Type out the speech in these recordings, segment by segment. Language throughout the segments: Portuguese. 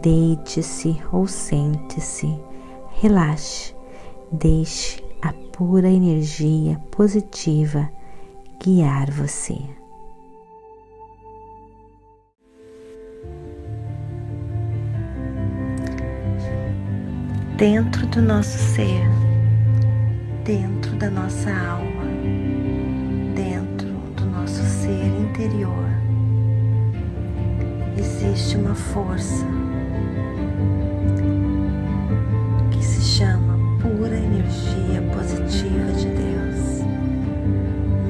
deite-se ou sente-se, relaxe, deixe a pura energia positiva guiar você. Dentro do nosso ser, dentro da nossa alma, dentro do nosso ser interior, existe uma força que se chama pura energia positiva de Deus.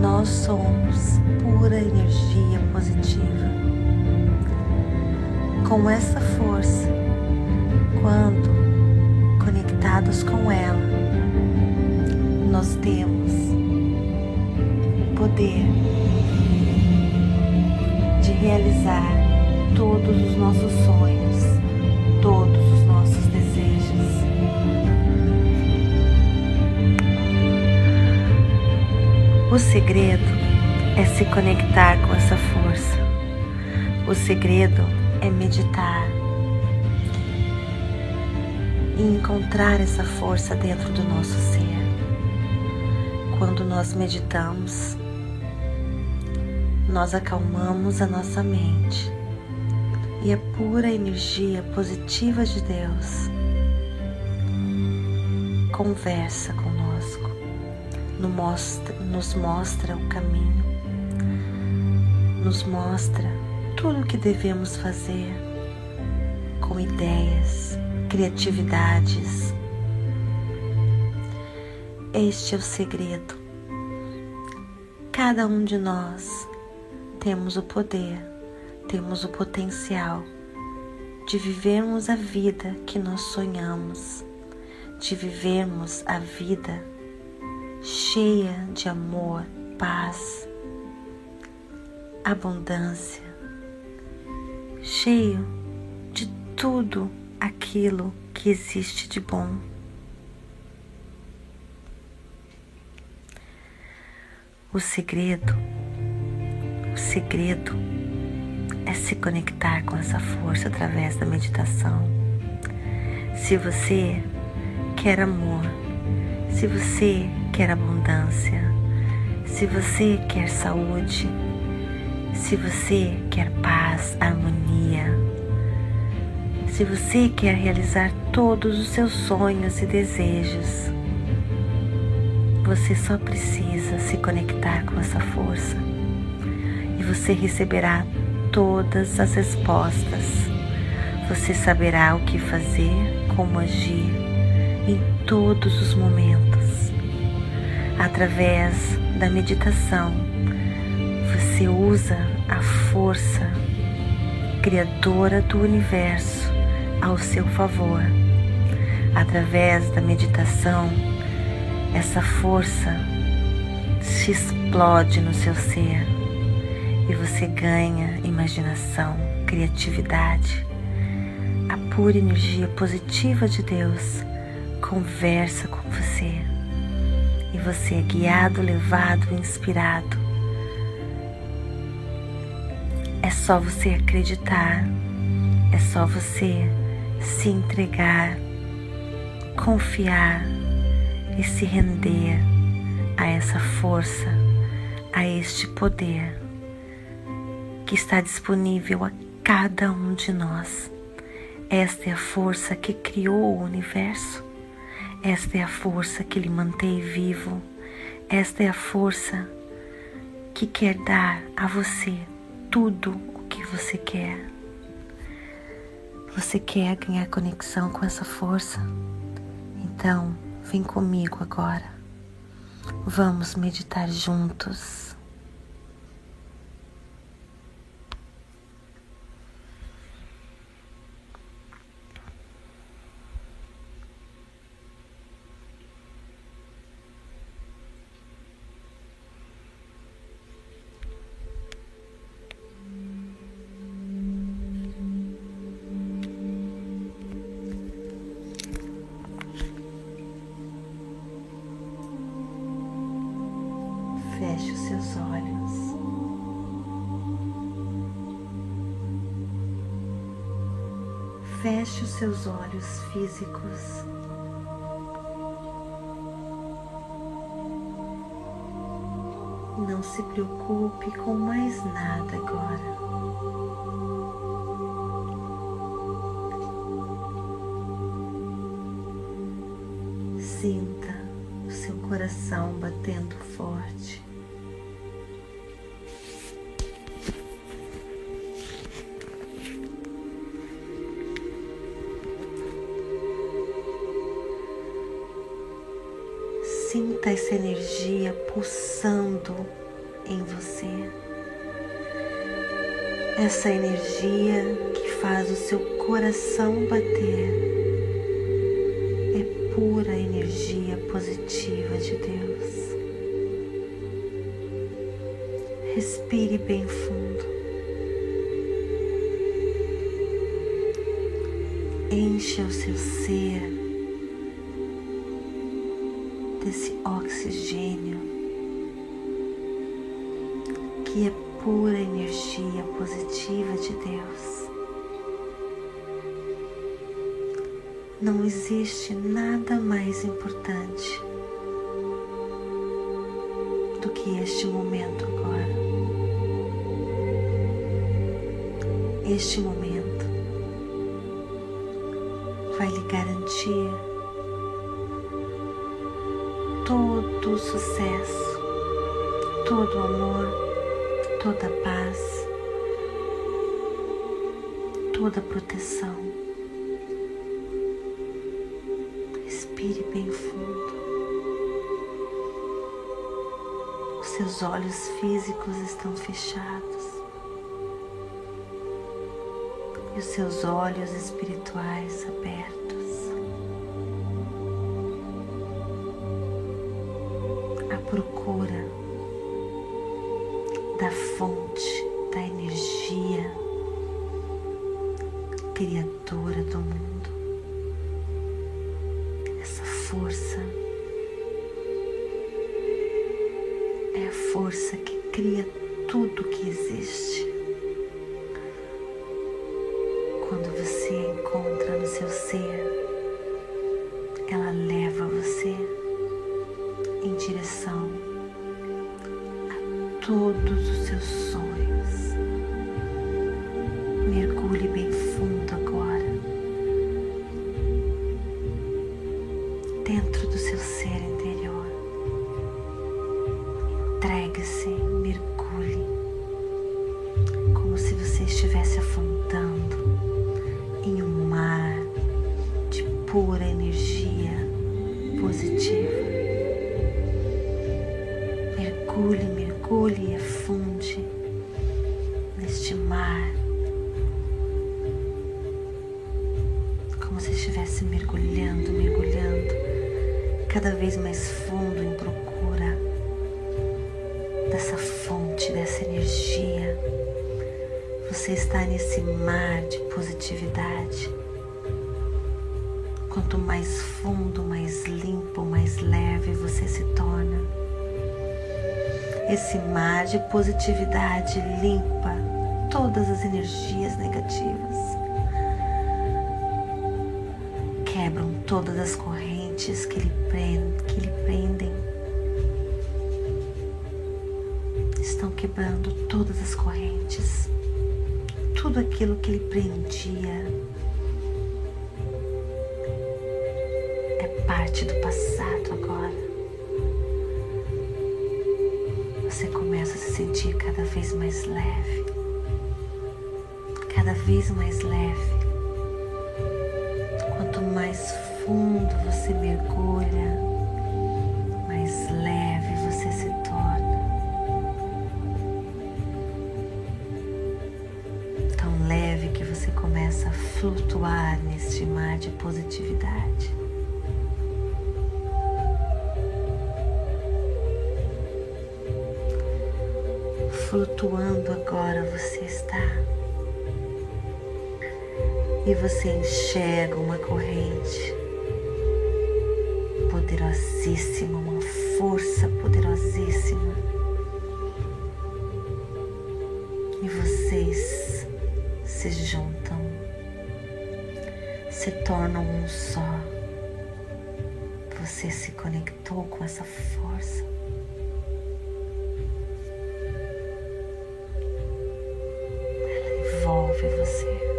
Nós somos pura energia positiva. Com essa força, quando conectados com ela, nós temos o poder de realizar todos os nossos sonhos, todos os nossos desejos. O segredo é se conectar com essa força. O segredo é meditar e encontrar essa força dentro do nosso ser. Quando nós meditamos, nós acalmamos a nossa mente e a pura energia positiva de Deus conversa conosco, nos mostra, nos mostra o caminho, nos mostra tudo o que devemos fazer com ideias, criatividades. Este é o segredo. Cada um de nós temos o poder, temos o potencial de vivermos a vida que nós sonhamos, de vivermos a vida cheia de amor, paz, abundância, cheio de tudo aquilo que existe de bom. O segredo, o segredo é se conectar com essa força através da meditação. Se você quer amor, se você quer abundância, se você quer saúde, se você quer paz, harmonia, se você quer realizar todos os seus sonhos e desejos, você só precisa se conectar com essa força e você receberá todas as respostas. Você saberá o que fazer, como agir em todos os momentos. Através da meditação, você usa a força criadora do universo ao seu favor. Através da meditação, essa força se explode no seu ser e você ganha imaginação, criatividade. A pura energia positiva de Deus conversa com você e você é guiado, levado, inspirado. É só você acreditar, é só você se entregar, confiar e se render a essa força, a este poder que está disponível a cada um de nós. Esta é a força que criou o universo. Esta é a força que lhe mantém vivo. Esta é a força que quer dar a você tudo o que você quer. Você quer ganhar conexão com essa força? Então, vem comigo agora. Vamos meditar juntos. Feche os seus olhos físicos. Não se preocupe com mais nada agora. Sinta o seu coração batendo forte. Essa energia pulsando em você. Essa energia que faz o seu coração bater pura energia positiva de Deus. Respire bem fundo. Encha o seu ser oxigênio que é pura energia positiva de Deus. não existe nada mais importante do que este momento agora. Este momento vai lhe garantir todo o sucesso, todo o amor, toda a paz, toda a proteção. Respire bem fundo. Os seus olhos físicos estão fechados. E os seus olhos espirituais abertos. Procura todos os seus sonhos. Mergulhe bem Se estivesse mergulhando, mergulhando cada vez mais fundo em procura dessa fonte, dessa energia. Você está nesse mar de positividade. Quanto mais fundo, mais limpo, mais leve você se torna. Esse mar de positividade limpa todas as energias negativas. Todas as correntes que lhe que lhe prendem estão quebrando todas as correntes, tudo aquilo que lhe prendia é parte do passado agora. Você começa a se sentir cada vez mais leve, cada vez mais leve. Você mergulha, mais leve você se torna. Tão leve que você começa a flutuar neste mar de positividade. Flutuando agora você está e você enxerga uma corrente poderosíssima, uma força poderosíssima e vocês se juntam, se tornam um só. Você se conectou com essa força. Ela envolve você.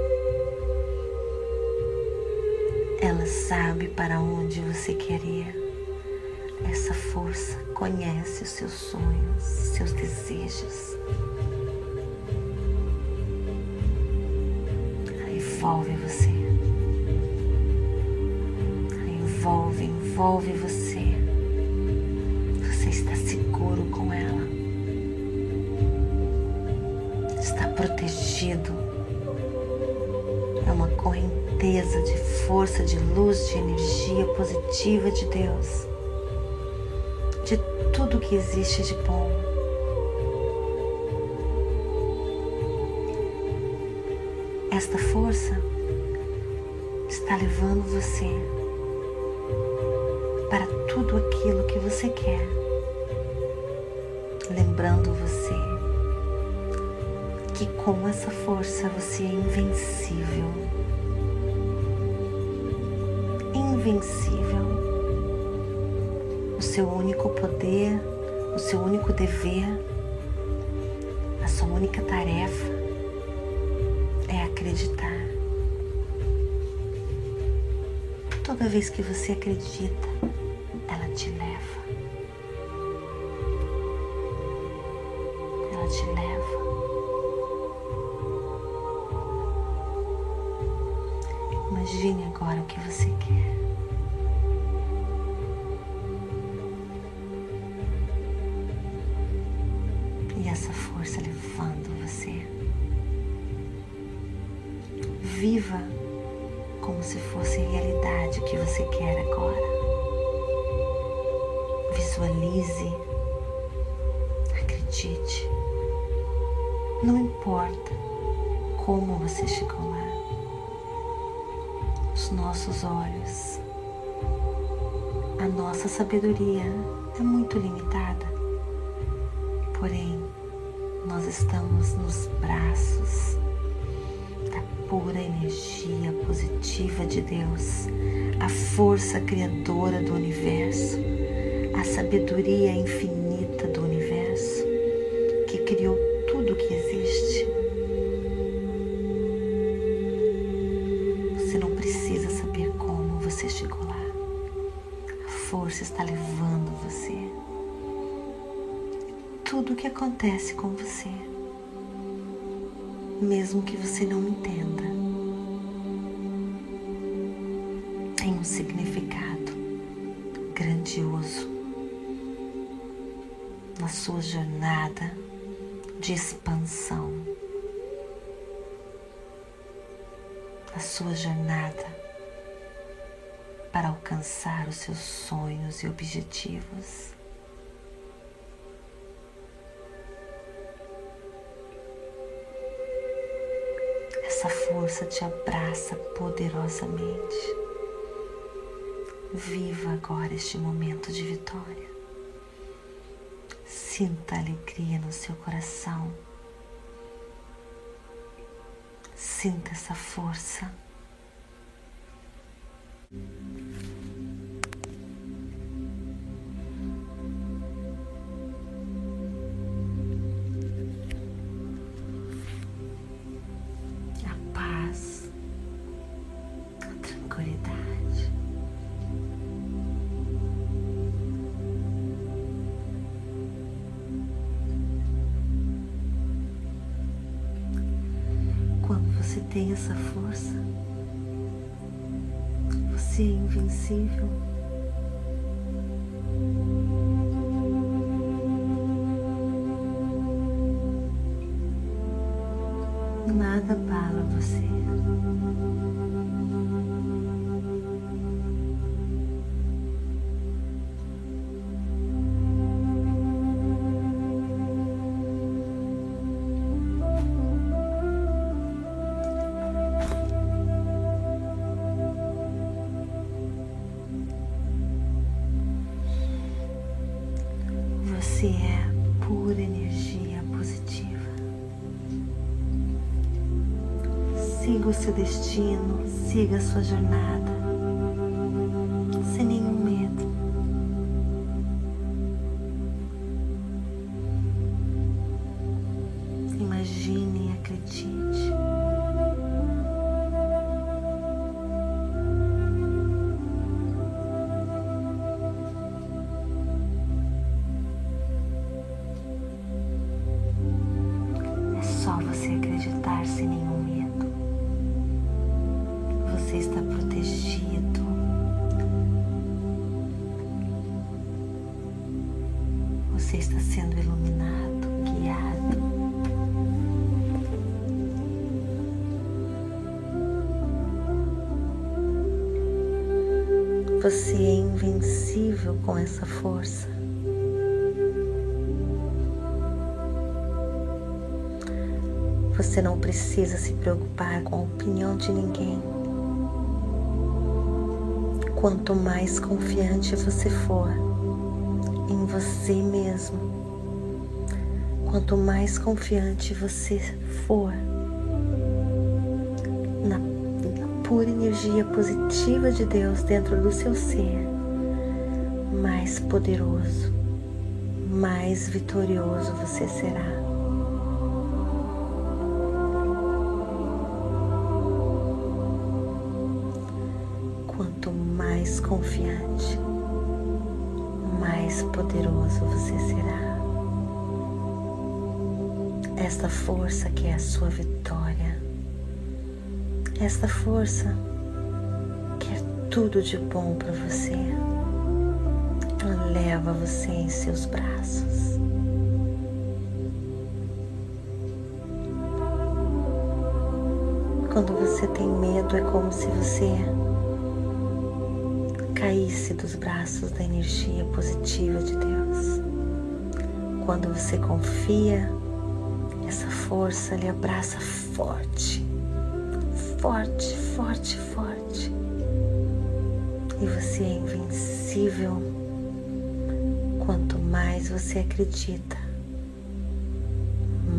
Ela sabe para onde você quer ir. Essa força conhece os seus sonhos, seus desejos. Envolve você. Envolve, envolve você. Você está seguro com ela. Está protegido. É uma correnteza de força, de luz, de energia positiva de Deus tudo que existe de bom. Esta força está levando você para tudo aquilo que você quer, lembrando você que com essa força você é invencível. Invencível seu único poder, o seu único dever, a sua única tarefa é acreditar. Toda vez que você acredita, Viva como se fosse realidade o que você quer agora. Visualize, acredite. Não importa como você chegou lá. Os nossos olhos, a nossa sabedoria é muito limitada. Porém, nós estamos nos braços pura energia positiva de Deus, a força criadora do universo, a sabedoria infinita do universo que criou tudo que existe. Você não precisa saber como você chegou lá. A força está levando você tudo o que acontece com você, mesmo que você não entenda. Sua jornada de expansão, na sua jornada para alcançar os seus sonhos e objetivos. Essa força te abraça poderosamente. Viva agora este momento de vitória. Sinta alegria no seu coração. Sinta essa força. Tem essa força. Você é invencível. Seu destino, siga a sua jornada, Você é invencível com essa força. Você não precisa se preocupar com a opinião de ninguém. Quanto mais confiante você for em você mesmo, quanto mais confiante você for pura energia positiva de Deus dentro do seu ser, mais poderoso, mais vitorioso você será. Quanto mais confiante, mais poderoso você será. Esta força que é a sua vitória, esta força que é tudo de bom para você, ela leva você em seus braços. Quando você tem medo, é como se você caísse dos braços da energia positiva de Deus. Quando você confia, essa força lhe abraça forte, forte, forte, forte. E você é invencível. Quanto mais você acredita,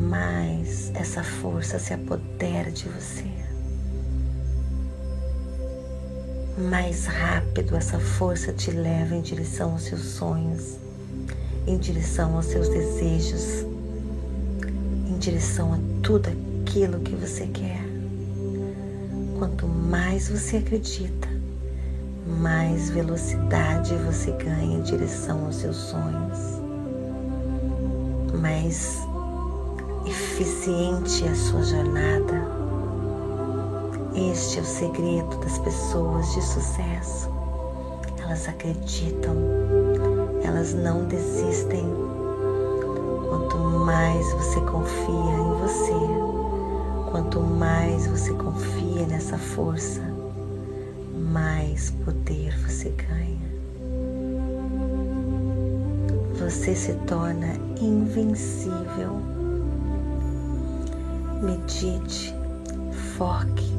mais essa força se apodera de você. mais rápido essa força te leva em direção aos seus sonhos, em direção aos seus desejos, em direção a tudo aquilo que você quer. Quanto mais você acredita, mais velocidade você ganha em direção aos seus sonhos, mais eficiente é a sua jornada este é o segredo das pessoas de sucesso. Elas acreditam, elas não desistem. Quanto mais você confia em você, quanto mais você confia nessa força, mais poder você ganha. Você se torna invencível. Medite, foque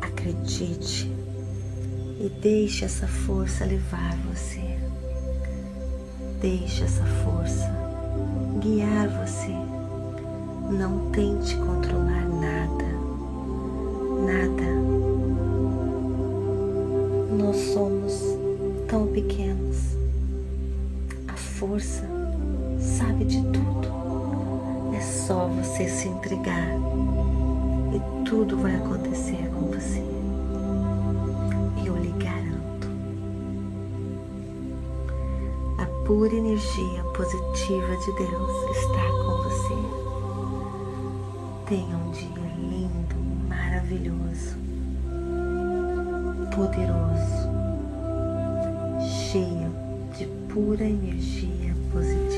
Acredite e deixe essa força levar você. Deixe essa força guiar você. Não tente controlar. Nada. Nós somos tão pequenos. A força sabe de tudo. É só você se entregar e tudo vai acontecer com você. pura energia positiva de Deus está com você. Tenha um dia maravilhoso, poderoso, cheio de pura energia positiva.